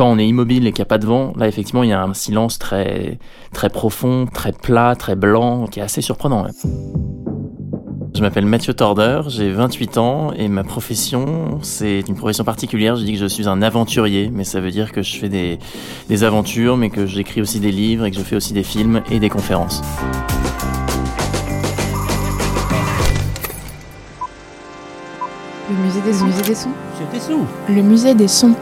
Quand on est immobile et qu'il n'y a pas de vent, là, effectivement, il y a un silence très, très profond, très plat, très blanc, qui est assez surprenant. Je m'appelle Mathieu Torder, j'ai 28 ans et ma profession, c'est une profession particulière. Je dis que je suis un aventurier, mais ça veut dire que je fais des, des aventures, mais que j'écris aussi des livres et que je fais aussi des films et des conférences. Le musée des sons. Le musée des sons? Le musée des sons.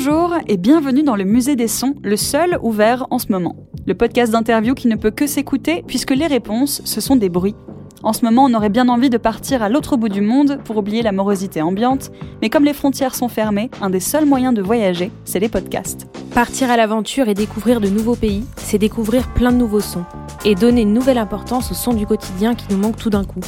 Bonjour et bienvenue dans le musée des sons, le seul ouvert en ce moment. Le podcast d'interview qui ne peut que s'écouter puisque les réponses, ce sont des bruits. En ce moment, on aurait bien envie de partir à l'autre bout du monde pour oublier la morosité ambiante, mais comme les frontières sont fermées, un des seuls moyens de voyager, c'est les podcasts. Partir à l'aventure et découvrir de nouveaux pays, c'est découvrir plein de nouveaux sons et donner une nouvelle importance aux sons du quotidien qui nous manquent tout d'un coup.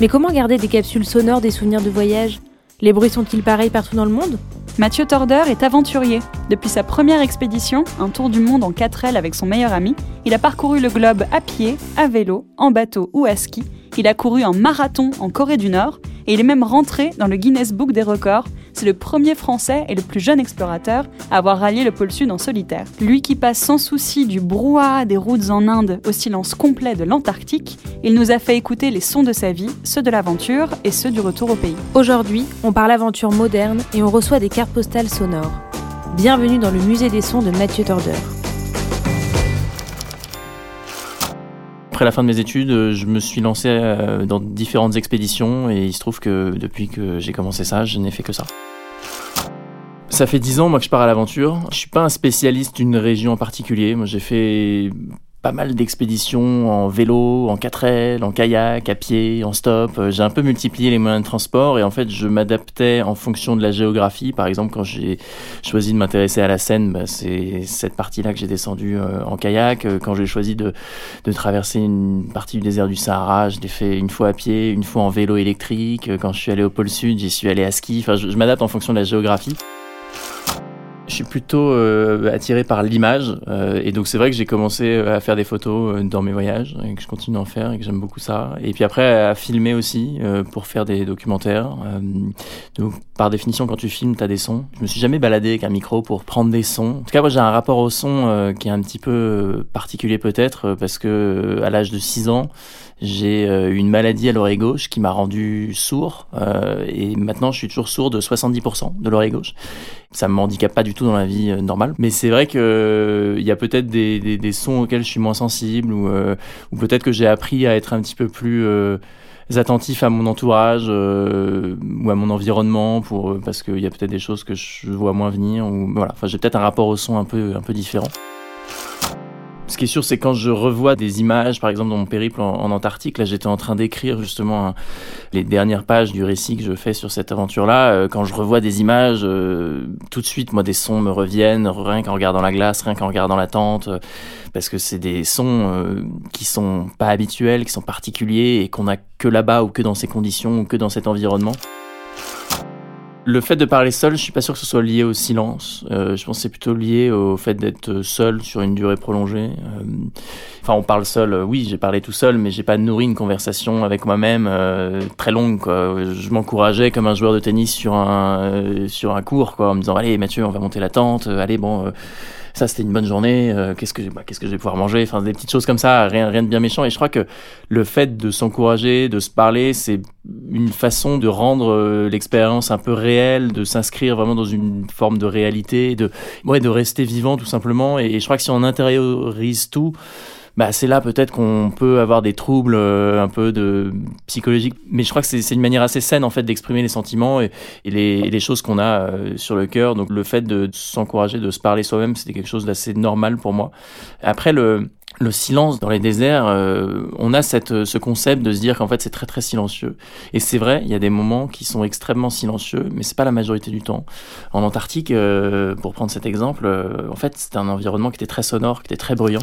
Mais comment garder des capsules sonores des souvenirs de voyage? Les bruits sont-ils pareils partout dans le monde? Mathieu Torder est aventurier. Depuis sa première expédition, un tour du monde en 4 ailes avec son meilleur ami, il a parcouru le globe à pied, à vélo, en bateau ou à ski. Il a couru un marathon en Corée du Nord et il est même rentré dans le Guinness Book des records. C'est le premier Français et le plus jeune explorateur à avoir rallié le pôle Sud en solitaire. Lui qui passe sans souci du brouhaha des routes en Inde au silence complet de l'Antarctique, il nous a fait écouter les sons de sa vie, ceux de l'aventure et ceux du retour au pays. Aujourd'hui, on parle aventure moderne et on reçoit des cartes postales sonores. Bienvenue dans le musée des sons de Mathieu Torder. Après la fin de mes études, euh, je me suis lancé euh, dans différentes expéditions et il se trouve que depuis que j'ai commencé ça, je n'ai fait que ça. Ça fait dix ans moi que je pars à l'aventure. Je suis pas un spécialiste d'une région en particulier. Moi j'ai fait pas mal d'expéditions en vélo, en 4L, en kayak, à pied, en stop. Euh, J'ai un peu multiplié les moyens de transport et en fait je m'adaptais en fonction de la géographie. Par exemple quand j'ai choisi de m'intéresser à la Seine, bah, c'est cette partie-là que j'ai descendu euh, en kayak. Euh, Quand j'ai choisi de, de traverser une partie du désert du Sahara, je l'ai fait une fois à pied, une fois en vélo électrique. Quand je suis allé au pôle Sud, j'y suis allé à ski. Enfin je m'adapte en fonction de la géographie. Je suis plutôt euh, attiré par l'image euh, et donc c'est vrai que j'ai commencé euh, à faire des photos dans mes voyages et que je continue d'en faire et que j'aime beaucoup ça. Et puis après à filmer aussi pour faire des documentaires. Donc par définition quand tu filmes t'as des sons. Je me suis jamais baladé avec un micro pour prendre des sons. En tout cas moi j'ai un rapport au son qui est un petit peu particulier peut-être parce que à l'âge de 6 ans j'ai euh, une maladie à l'oreille gauche qui m'a rendu sourd et maintenant je suis toujours sourd de 70% de l'oreille gauche. Ça me handicape pas du tout dans la vie euh, normale, mais c'est vrai que euh, il y a peut-être des, sons auxquels je suis moins sensible ou, euh, ou peut-être que j'ai appris à être un petit peu plus attentif à mon entourage ou à mon environnement pour parce qu'il y a peut-être des choses que je vois moins venir ou voilà. Enfin j'ai peut-être un rapport au son un peu un peu différent. Ce qui est sûr, c'est quand je revois des images, par exemple dans mon périple en, Antarctique, là j'étais en train d'écrire justement les dernières pages du récit que je fais sur cette aventure-là. euh, quand je revois des images, euh, tout de suite, moi, des sons me reviennent, rien qu'en regardant la glace, rien qu'en regardant la tente, euh, parce que c'est des sons qui sont pas habituels, qui sont particuliers et qu'on a que là-bas ou que dans ces conditions ou que dans cet environnement. Le fait de parler seul, je suis pas sûr que ce soit lié au silence. Euh, je pense que c'est plutôt lié au fait d'être seul sur une durée prolongée. Euh, Enfin, on parle seul. euh, Oui, j'ai parlé tout seul, mais j'ai pas nourri une conversation avec moi-même euh, très longue. Quoi. Je m'encourageais comme un joueur de tennis sur un euh, sur un cours, quoi, en me disant allez Mathieu, on va monter la tente. Euh, allez bon. ça c'était une bonne journée, euh, qu'est-ce que bah, qu'est-ce que je vais pouvoir manger, enfin des petites choses comme ça, rien rien de bien méchant et je crois que le fait de s'encourager, de se parler, c'est une façon de rendre euh, l'expérience un peu réelle, de s'inscrire vraiment dans une forme de réalité, de ouais, de rester vivant tout simplement. Et, et je crois que si on intériorise tout bah, c'est là peut-être qu'on peut avoir des troubles un peu de psychologiques. Mais je crois que c'est une manière assez saine en fait d'exprimer les sentiments et, les, les, choses qu'on a sur le cœur. Donc le fait de s'encourager, de se parler soi-même, c'était quelque chose d'assez normal pour moi. Après le le silence dans les déserts, euh, on a cette, ce concept de se dire qu'en fait c'est très très silencieux. Et c'est vrai, il y a des moments qui sont extrêmement silencieux, mais c'est pas la majorité du temps. En Antarctique, euh, pour prendre cet exemple, euh, en fait c'était un environnement qui était très sonore, qui était très bruyant.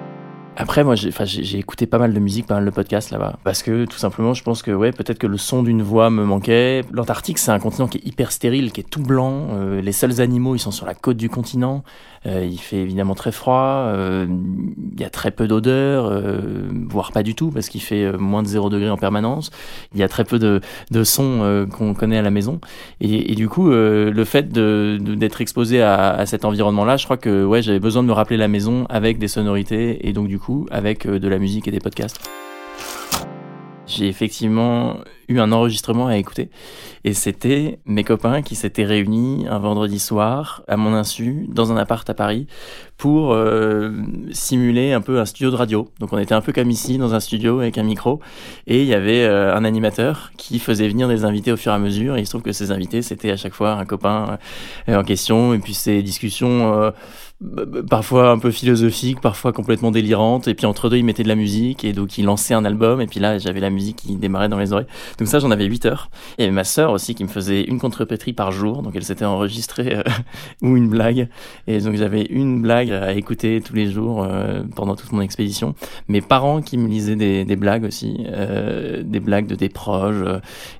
Après, moi, j'ai écouté pas mal de musique, pas mal de podcasts là-bas. Parce que, tout simplement, je pense que, ouais, peut-être que le son d'une voix me manquait. L'Antarctique, c'est un continent qui est hyper stérile, qui est tout blanc. Euh, les seuls animaux, ils sont sur la côte du continent. Euh, il fait évidemment très froid. Euh, il y a très peu d'odeur, voire pas du tout, parce qu'il fait moins de 0 degré en permanence. Il y a très peu de, de sons qu'on connaît à la maison. Et, et du coup, le fait d'être de, d'être exposé à, à cet environnement-là, je crois que, ouais, j'avais besoin de me rappeler la maison avec des sonorités. Et donc, du coup, avec euh, de la musique et des podcasts. J'ai effectivement eu un enregistrement à écouter et c'était mes copains qui s'étaient réunis un vendredi soir à mon insu dans un appart à Paris pour euh, simuler un peu un studio de radio. Donc on était un peu comme ici dans un studio avec un micro et il y avait euh, un animateur qui faisait venir des invités au fur et à mesure et il se trouve que ces invités c'était à chaque fois un copain en question et puis ces discussions parfois un peu philosophique, parfois complètement délirante. Et puis entre deux, il mettait de la musique et donc il lançait un album. Et puis là, j'avais la musique qui démarrait dans les oreilles. Donc ça, j'en avais 8 heures. Et ma sœur aussi qui me faisait une contrepétrie par jour. Donc elle s'était enregistrée euh, ou une blague. Et donc j'avais une blague à écouter tous les jours euh, pendant toute mon expédition. Mes parents qui me lisaient des, des blagues aussi, euh, des blagues de des proches.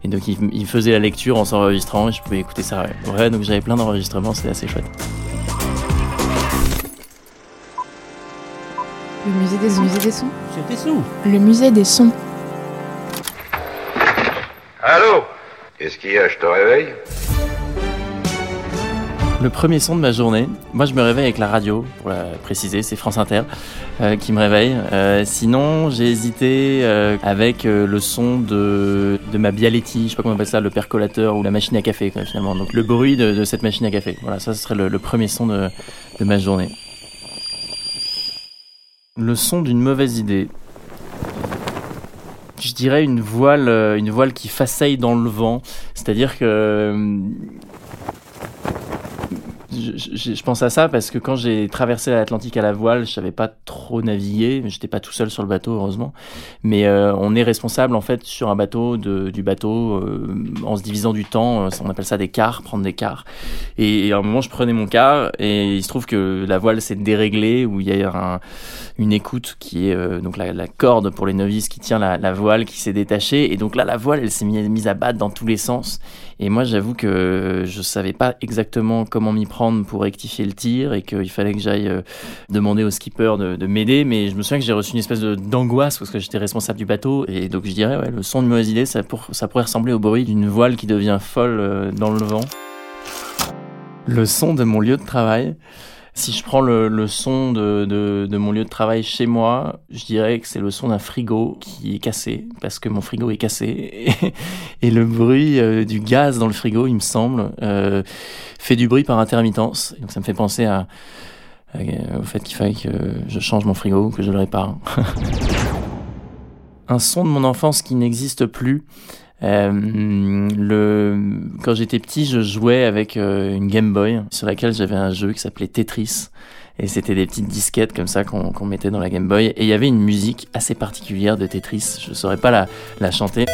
et donc ils, ils faisaient la lecture en s'enregistrant et je pouvais écouter ça. Ouais, donc j'avais plein d'enregistrements, c'était assez chouette. Le musée des sons. des sons. C'était sous. Le musée des sons. Allô? Qu'est-ce qu'il y a? Je te réveille? Le premier son de ma journée, moi je me réveille avec la radio, pour la préciser, c'est France Inter euh, qui me réveille. Euh, sinon, j'ai hésité euh, avec le son de, de ma Bialetti, je sais pas comment on appelle ça, le percolateur ou la machine à café finalement. Donc le bruit de, cette machine à café. Voilà, ça ce serait le, premier son de, de ma journée. Le son d'une mauvaise idée. Je dirais une voile, euh, une voile qui façaille dans le vent. C'est-à-dire que euh, je, pense à ça parce que quand j'ai traversé l'Atlantique à la voile, je savais pas trop naviguer. J'étais pas tout seul sur le bateau, heureusement. Mais euh, on est responsable en fait sur un bateau de, du bateau euh, en se divisant du temps. Euh, on appelle ça des quarts, prendre des quarts. Et, à un moment, je prenais mon quart et il se trouve que la voile s'est déréglée où il y a un, une écoute qui est donc la, la, corde pour les novices qui tient la, la voile qui s'est détachée. Et donc là, la voile, elle s'est mise à battre dans tous les sens. Et moi, j'avoue que je savais pas exactement comment m'y prendre pour rectifier le tir et qu'il fallait que j'aille euh, demander au skipper de, m'aider. Mais je me souviens que j'ai reçu une espèce d'angoisse parce que j'étais responsable du bateau. Et donc, je dirais, ouais, le son de mauvaise idée, ça, pour, ça pourrait ressembler au bruit d'une voile qui devient folle euh, dans le vent. Le son de mon lieu de travail. Si je prends le, le son de, de, de, mon lieu de travail chez moi, je dirais que c'est le son d'un frigo qui est cassé, parce que mon frigo est cassé. Et, le bruit euh, du gaz dans le frigo, il me semble, euh, fait du bruit par intermittence. donc ça me fait penser à, au fait qu'il fallait que je change mon frigo, que je le répare. Un son de mon enfance qui n'existe plus. Euh. Quand j'étais petit, je jouais avec euh, une Game Boy sur laquelle j'avais un jeu qui s'appelait Tetris. Et c'était des petites disquettes comme ça qu'on mettait dans la Game Boy. Et il y avait une musique assez particulière de Tetris. Je ne saurais pas la, chanter.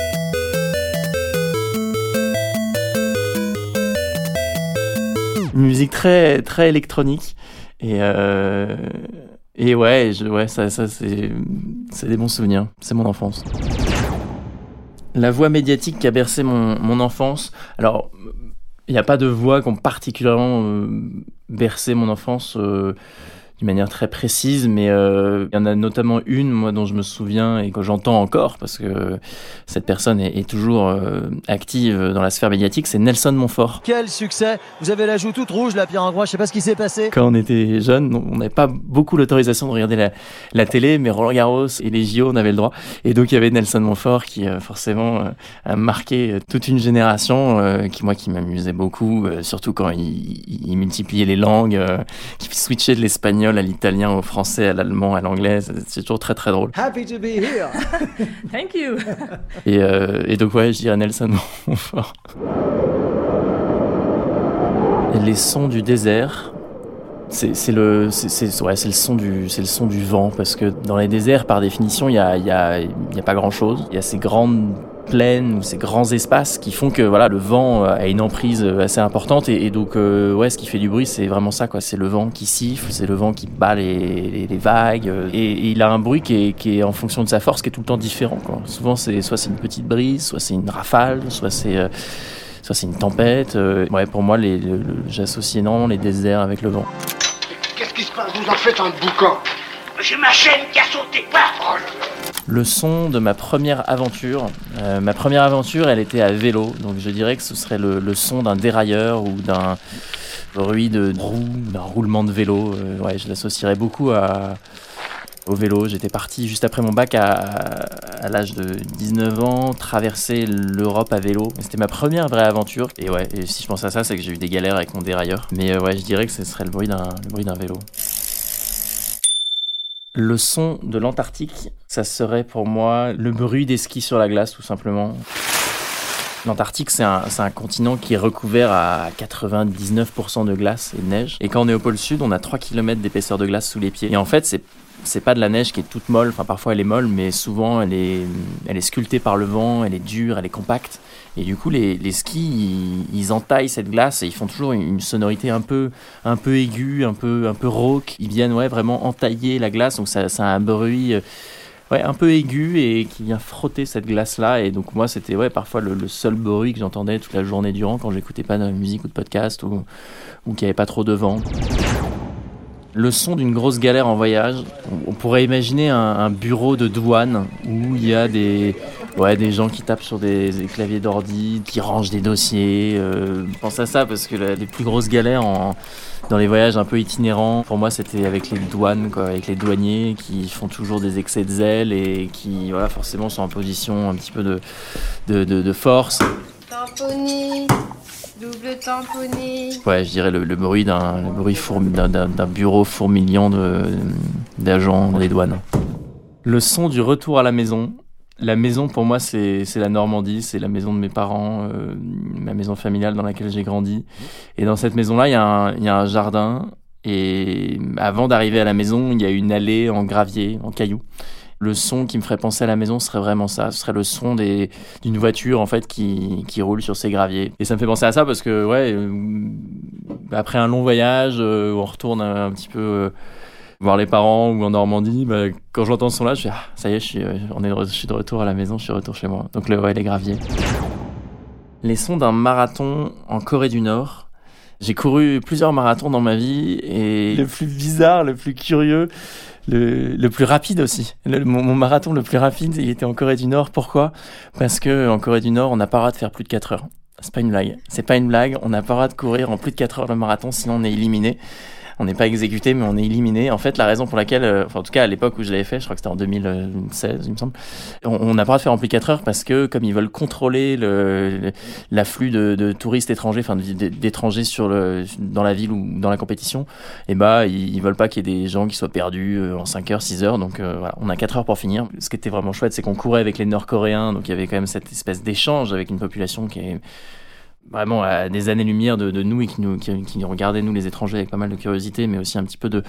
Une musique très, très électronique. Et, euh, et ouais, ouais ça, ça c'est des bons souvenirs. C'est mon enfance la voix médiatique qui a bercé mon, enfance. Alors, il n'y a pas de voix qui ont particulièrement euh, bercé mon enfance. Euh, d'une manière très précise, mais euh, il y en a notamment une, moi, dont je me souviens et que j'entends encore, parce que cette personne est, toujours euh, active dans la sphère médiatique, c'est Nelson Montfort. Quel succès Vous avez la joue toute rouge, là, Pierre Ingrois, je sais pas ce qui s'est passé. Quand on était jeune, on n'avait pas beaucoup l'autorisation de regarder la, la, télé, mais Roland Garros et les JO, on avait le droit. Et donc, il y avait Nelson Montfort qui, euh, forcément, a marqué toute une génération, qui, moi, qui m'amusait beaucoup, surtout quand il, il, multipliait les langues, qui switchait de l'espagnol l'espagnol à l'italien, au français, à l'allemand, à l'anglais. C'est toujours très très drôle. Happy to be here. Thank you. Et, euh, et donc ouais, je dirais Nelson Montfort. Les sons du désert, c'est c'est le, c'est- c'est ouais, c'est le son du, c'est le son du vent parce que dans les déserts, par définition, il y a, il y a, il y a pas grand chose. Il y a ces grandes plaines ou ces grands espaces qui font que voilà, le vent euh, a une emprise euh, assez importante et, donc euh, ouais, ce qui fait du bruit, c'est vraiment ça quoi. C'est le vent qui siffle, c'est le vent qui bat les, les, vagues et, il a un bruit qui est, qui est en fonction de sa force, qui est tout le temps différent quoi. Souvent c'est soit c'est une petite brise, soit c'est une rafale, soit c'est soit c'est une tempête. ouais, pour moi, j'associe énormément les déserts avec le vent. Qu'est-ce qui se passe? Vous en faites un boucan J'ai ma chaîne qui a sauté. Le son de ma première aventure, euh, ma première aventure, elle était à vélo, donc je dirais que ce serait le, son d'un dérailleur ou d'un bruit de roue, d'un roulement de vélo. Euh, ouais, je l'associerais beaucoup au vélo. J'étais parti juste après mon bac à, l'âge de 19 ans, traverser l'Europe à vélo. C'était ma première vraie aventure. Et ouais, si je pense à ça, c'est que j'ai eu des galères avec mon dérailleur. Mais euh, ouais, je dirais que ce serait le bruit d'un vélo. Le son de l'Antarctique, ça serait pour moi le bruit des skis sur la glace, tout simplement. L'Antarctique, c'est un, continent qui est recouvert à 99% de glace et de neige. Et quand on est au pôle sud, on a 3 km d'épaisseur de glace sous les pieds. Et en fait, c'est pas de la neige qui est toute molle, enfin parfois elle est molle, mais souvent elle est sculptée par le vent, elle est dure, elle est compacte. Et du coup, les, les skis, ils, ils entaillent cette glace et ils font toujours une, sonorité un peu, un peu aiguë, un peu, un peu rauque. Ils viennent ouais, vraiment entailler la glace, donc ça, a un bruit euh, ouais, un peu aigu et qui vient frotter cette glace-là. Et donc moi, c'était ouais, parfois le, seul bruit que j'entendais toute la journée durant quand j'écoutais pas de musique ou de podcast ou, ou qu'il n'y avait pas trop de vent. Le son d'une grosse galère en voyage, on- pourrait imaginer un bureau de douane où il y a des, ouais, des gens qui tapent sur des, des claviers d'ordi, qui rangent des dossiers. euh, je pense à ça parce que la- les plus grosses galères en, dans les voyages un peu itinérants, pour moi c'était avec les douanes, quoi, avec les douaniers qui font toujours des excès de zèle et qui voilà, forcément sont en position un petit peu de, de, de- de force. Tamponné, double tamponné. Ouais, je dirais le, le bruit d'un le bruit fourmi- d'un- d'un d'un bureau fourmillant de- d'agents des douanes. Le son du retour à la maison. La maison pour moi c'est la Normandie, c'est la maison de mes parents, euh, ma maison familiale dans laquelle j'ai grandi. Et dans cette maison-là, il y, y a un jardin. Et avant d'arriver à la maison, il y a une allée en gravier, en cailloux. Le son qui me ferait penser à la maison serait vraiment ça. Ce serait le son d'une voiture en fait qui, qui roule sur ces graviers. Et ça me fait penser à ça parce que ouais, euh, après un long voyage, euh, on retourne un, un petit peu euh, voir les parents ou en Normandie, bah, quand j'entends ce son-là, je fais ah, ça y est, je suis, euh, on est de, suis retour à la maison, je suis de retour chez moi. Donc le, ouais, les graviers. Les sons d'un marathon en Corée du Nord. J'ai couru plusieurs marathons dans ma vie et le plus bizarre, le plus curieux, le, plus rapide aussi. Mon marathon le plus rapide, il était en Corée du Nord. Pourquoi? Parce que en Corée du Nord, on n'a pas le droit de faire plus de 4 heures. C'est pas une blague. C'est pas une blague. On n'a pas le droit de courir en plus de 4 heures le marathon, sinon on est éliminé. On n'est pas exécuté, mais on est éliminé. En fait, la raison pour laquelle, euh, enfin, en tout cas à l'époque où je l'avais fait, je crois que c'était en 2016, il me semble, on n'a pas le droit de faire en plus de 4 heures parce que comme ils veulent contrôler le, le- l'afflux de, de touristes étrangers, enfin d'étrangers sur le, dans la ville ou dans la compétition, bah ils, ils veulent pas qu'il y ait des gens qui soient perdus euh, en 5 heures, 6 heures. Donc euh, voilà, on a 4 heures pour finir. Ce qui était vraiment chouette, c'est qu'on courait avec les Nord-Coréens, donc il y avait quand même cette espèce d'échange avec une population qui est vraiment à des années-lumière de, de nous et qui nous, qui, qui nous regardait, nous les étrangers, avec pas mal de curiosité, mais aussi un petit peu de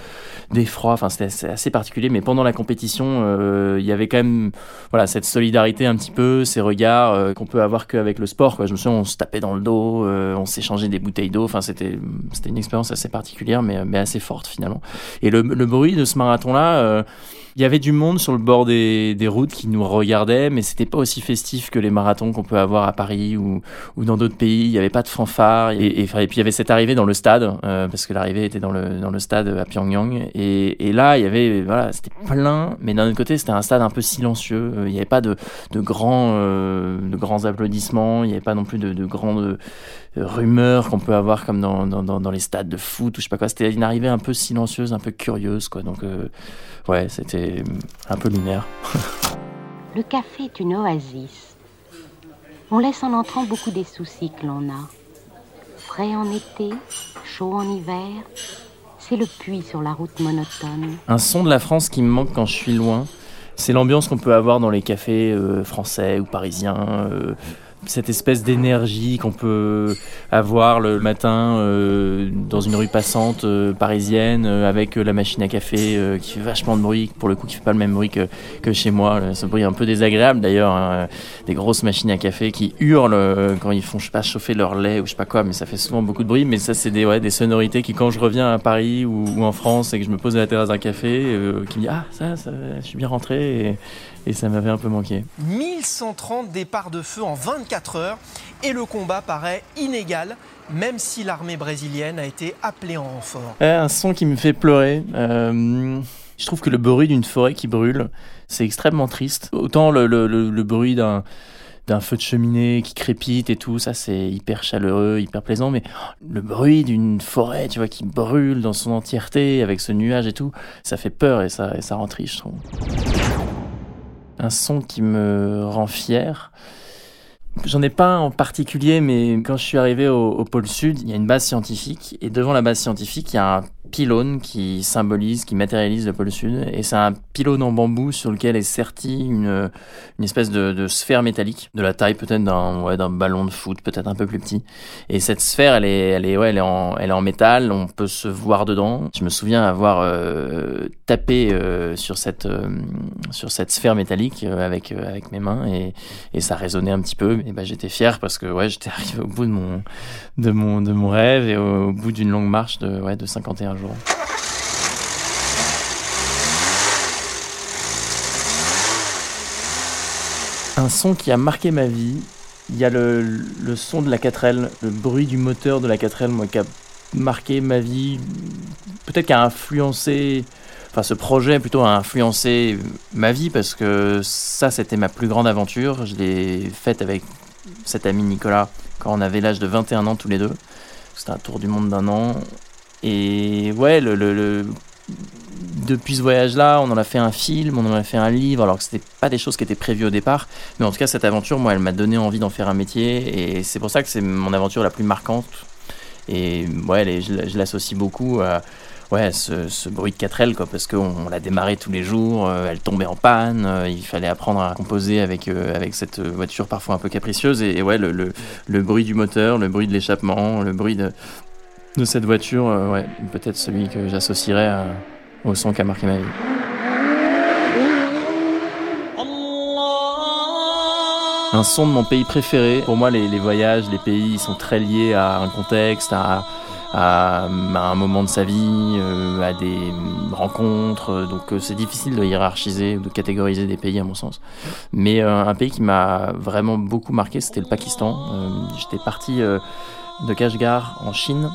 d'effroi. Enfin, c'était assez, assez particulier. Mais pendant la compétition, euh, il y avait quand même voilà, cette solidarité un petit peu, ces regards euh, qu'on peut avoir qu'avec le sport. Quoi. Je me souviens, on se tapait dans le dos, euh, on s'échangeait des bouteilles d'eau. Enfin, c'était c'était une expérience assez particulière, mais, mais assez forte finalement. Et le, le bruit de ce marathon-là, euh, il y avait du monde sur le bord des, routes qui nous regardait, mais c'était pas aussi festif que les marathons qu'on peut avoir à Paris ou, dans d'autres pays. Il n'y avait pas de fanfare. Et, puis il y avait cette arrivée dans le stade, euh, parce que l'arrivée était dans le, dans le stade à Pyongyang. Et, là, il y avait, voilà, c'était plein, mais d'un autre côté, c'était un stade un peu silencieux. Euh, Il n'y avait pas de, de, grands, euh, de grands applaudissements, il n'y avait pas non plus de, de grandes rumeurs qu'on peut avoir comme dans, dans, dans, les stades de foot ou je sais pas quoi. C'était une arrivée un peu silencieuse, un peu curieuse, quoi. Donc, ouais, c'était un peu lunaire. Le café est une oasis. On laisse en entrant beaucoup des soucis que l'on a. Frais en été, chaud en hiver, C'est le puits sur la route monotone. Un son de la France qui me manque quand je suis loin, c'est l'ambiance qu'on peut avoir dans les cafés euh, français ou parisiens. euh, cette espèce d'énergie qu'on peut avoir le matin euh, dans une rue passante euh, parisienne euh, avec la machine à café qui fait vachement de bruit, pour le coup qui fait pas le même bruit que, que chez moi, ce bruit un peu désagréable d'ailleurs, hein, des grosses machines à café qui hurlent quand ils font je sais pas chauffer leur lait ou je sais pas quoi, mais ça fait souvent beaucoup de bruit, mais ça c'est des, sonorités qui quand je reviens à Paris ou, en France et que je me pose à la terrasse d'un café, qui me dit ah ça, je suis bien rentré et ça m'avait un peu manqué. 1130 départs de feu en 24 heures et le combat paraît inégal, même si l'armée brésilienne a été appelée en renfort. Ouais, un son qui me fait pleurer. Euh, je trouve que le bruit d'une forêt qui brûle, c'est extrêmement triste. Autant le, le- le- le bruit d'un d'un feu de cheminée qui crépite et tout, ça c'est hyper chaleureux, hyper plaisant, mais le bruit d'une forêt, tu vois, qui brûle dans son entièreté avec ce nuage et tout, ça fait peur et ça, et ça rend triste, je trouve. Un son qui me rend fier. J'en ai pas en particulier, mais quand je suis arrivé au, pôle sud, il y a une base scientifique, et devant la base scientifique, il y a un pylône qui symbolise, qui matérialise le pôle sud, et c'est un pylône en bambou sur lequel est sertie une, une espèce de, sphère métallique, de la taille peut-être d'un ouais, ballon de foot, peut-être un peu plus petit. Et cette sphère, elle est, elle est, ouais, elle est en, elle est en métal, on peut se voir dedans. Je me souviens avoir euh, tapé euh, sur cette, euh, sur cette sphère métallique avec, avec mes mains, et, et ça résonnait un petit peu. Et ben j'étais fier parce que ouais, j'étais arrivé au bout de mon, de mon, de mon rêve et au, bout d'une longue marche de, ouais, de 51 jours. Un son qui a marqué ma vie, il y a le, le son de la 4L, le bruit du moteur de la 4L, moi, qui a marqué ma vie, peut-être qui a influencé, enfin ce projet plutôt a influencé ma vie parce que ça c'était ma plus grande aventure, je l'ai faite avec cet ami Nicolas quand on avait l'âge de 21 ans tous les deux, c'était un tour du monde d'un an, et ouais, depuis ce voyage-là, on en a fait un film, on en a fait un livre, alors que c'était pas des choses qui étaient prévues au départ. Mais en tout cas, cette aventure, moi, elle m'a donné envie d'en faire un métier. Et c'est pour ça que c'est mon aventure la plus marquante. Et ouais, je l'associe beaucoup à ouais, ce, bruit de 4L, quoi, parce qu'on on l'a démarré tous les jours, euh, elle tombait en panne, euh, il fallait apprendre à composer avec, euh, avec cette voiture parfois un peu capricieuse. Et, et ouais, le, bruit du moteur, le bruit de l'échappement, le bruit de, de cette voiture, ouais, peut-être celui que j'associerais au son qui a marqué ma vie. Un son de mon pays préféré. Pour moi, les, les voyages, les pays, ils sont très liés à un contexte, à, à, à un moment de sa vie, euh, à des rencontres. Donc, euh, c'est difficile de hiérarchiser ou de catégoriser des pays, à mon sens. Mais euh, un pays qui m'a vraiment beaucoup marqué, c'était le Pakistan. Euh, J'étais parti euh, de Kashgar en Chine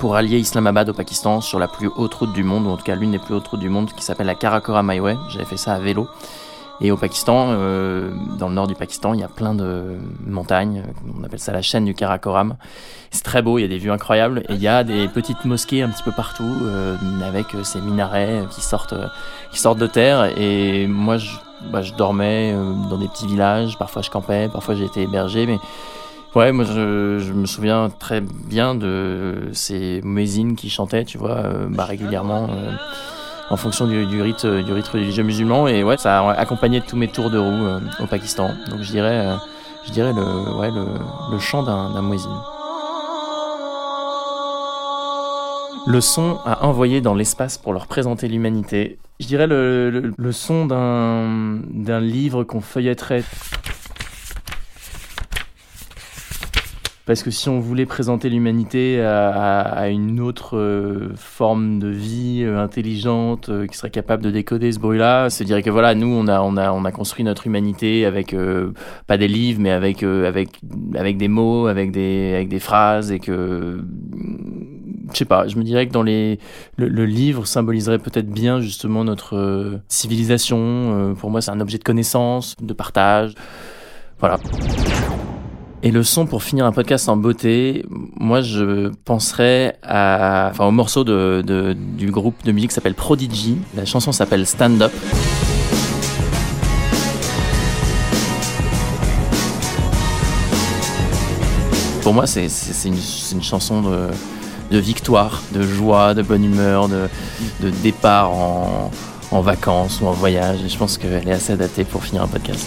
pour allier Islamabad au Pakistan sur la plus haute route du monde, ou en tout cas l'une des plus hautes routes du monde, qui s'appelle la Karakoram Highway. J'avais fait ça à vélo. Et au Pakistan, euh, dans le nord du Pakistan, il y a plein de montagnes. On appelle ça la chaîne du Karakoram. C'est très beau, il y a des vues incroyables. Et il y a des petites mosquées un petit peu partout, euh, avec euh, ces minarets qui sortent, euh, qui sortent de terre. Et moi, je, bah, je dormais euh, dans des petits villages. Parfois, je campais. Parfois, j'ai été hébergé. Mais Ouais, moi je, je me souviens très bien de ces muezzins qui chantaient, tu vois, euh, bah, régulièrement euh, en fonction du, du rite du rite religieux musulman et ouais, ça a accompagné tous mes tours de roue euh, au Pakistan. Donc je dirais, euh, je dirais le, ouais, le, le chant d'un muezzin. Le son à envoyer dans l'espace pour leur présenter l'humanité. Je dirais le, le, le son d'un d'un livre qu'on feuilletterait Parce que si on voulait présenter l'humanité à, à- à une autre euh, forme de vie euh, intelligente euh, qui serait capable de décoder ce bruit-là, se dirait que voilà, nous on a on a on a construit notre humanité avec pas des livres, mais avec avec avec des mots, avec des avec des phrases et que je sais pas, je me dirais que dans les le, le livre symboliserait peut-être bien justement notre civilisation. Euh, pour moi, c'est un objet de connaissance, de partage. Voilà. Et le son pour finir un podcast en beauté, moi je penserais à, enfin, au morceau du groupe de musique qui s'appelle Prodigy. La chanson s'appelle Stand Up. Pour moi, c'est une, chanson de, victoire, de joie, de bonne humeur, de, départ en, en vacances ou en voyage. Je pense qu'elle est assez adaptée pour finir un podcast.